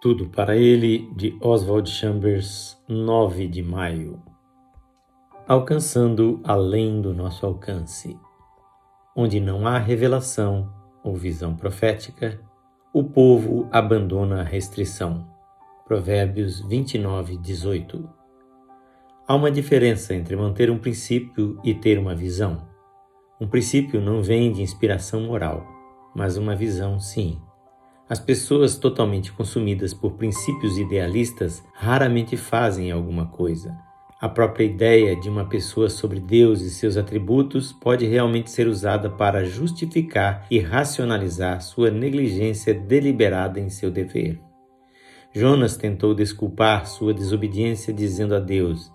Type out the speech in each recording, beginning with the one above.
Tudo para ele, de Oswald Chambers, 9 de maio. Alcançando além do nosso alcance. Onde não há revelação ou visão profética, o povo abandona a restrição. Provérbios 29, 18. Há uma diferença entre manter um princípio e ter uma visão. Um princípio não vem de inspiração moral, mas uma visão, sim. As pessoas totalmente consumidas por princípios idealistas raramente fazem alguma coisa. A própria ideia de uma pessoa sobre Deus e seus atributos pode realmente ser usada para justificar e racionalizar sua negligência deliberada em seu dever. Jonas tentou desculpar sua desobediência dizendo a Deus: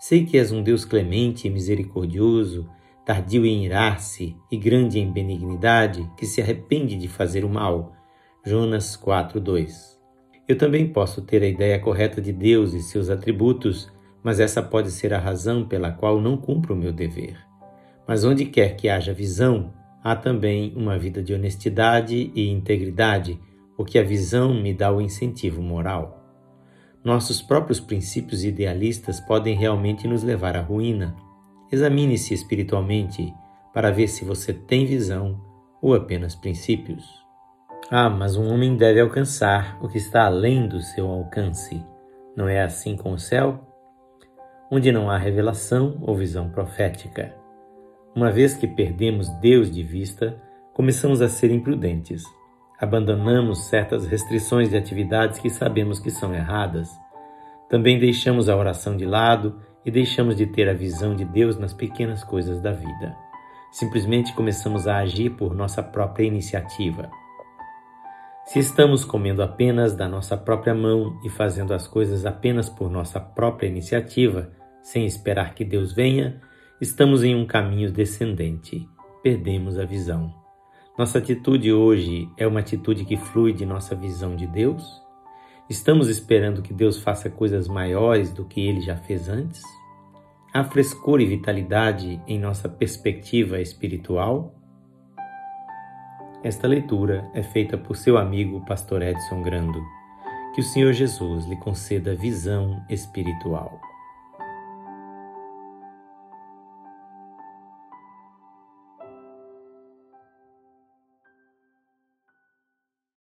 Sei que és um Deus clemente e misericordioso, tardio em irar-se e grande em benignidade, que se arrepende de fazer o mal Jonas 4:2. Eu também posso ter a ideia correta de Deus e seus atributos, mas essa pode ser a razão pela qual não cumpro o meu dever. Mas onde quer que haja visão, há também uma vida de honestidade e integridade, porque a visão me dá o incentivo moral. Nossos próprios princípios idealistas podem realmente nos levar à ruína. Examine-se espiritualmente para ver se você tem visão ou apenas princípios. Ah, mas um homem deve alcançar o que está além do seu alcance. Não é assim com o céu? Onde não há revelação ou visão profética. Uma vez que perdemos Deus de vista, começamos a ser imprudentes. Abandonamos certas restrições de atividades que sabemos que são erradas. Também deixamos a oração de lado e deixamos de ter a visão de Deus nas pequenas coisas da vida. Simplesmente começamos a agir por nossa própria iniciativa. Se estamos comendo apenas da nossa própria mão e fazendo as coisas apenas por nossa própria iniciativa, sem esperar que Deus venha, estamos em um caminho descendente. Perdemos a visão. Nossa atitude hoje é uma atitude que flui de nossa visão de Deus? Estamos esperando que Deus faça coisas maiores do que ele já fez antes? Há frescor e vitalidade em nossa perspectiva espiritual? Esta leitura é feita por seu amigo Pastor Edson Grando. Que o Senhor Jesus lhe conceda visão espiritual.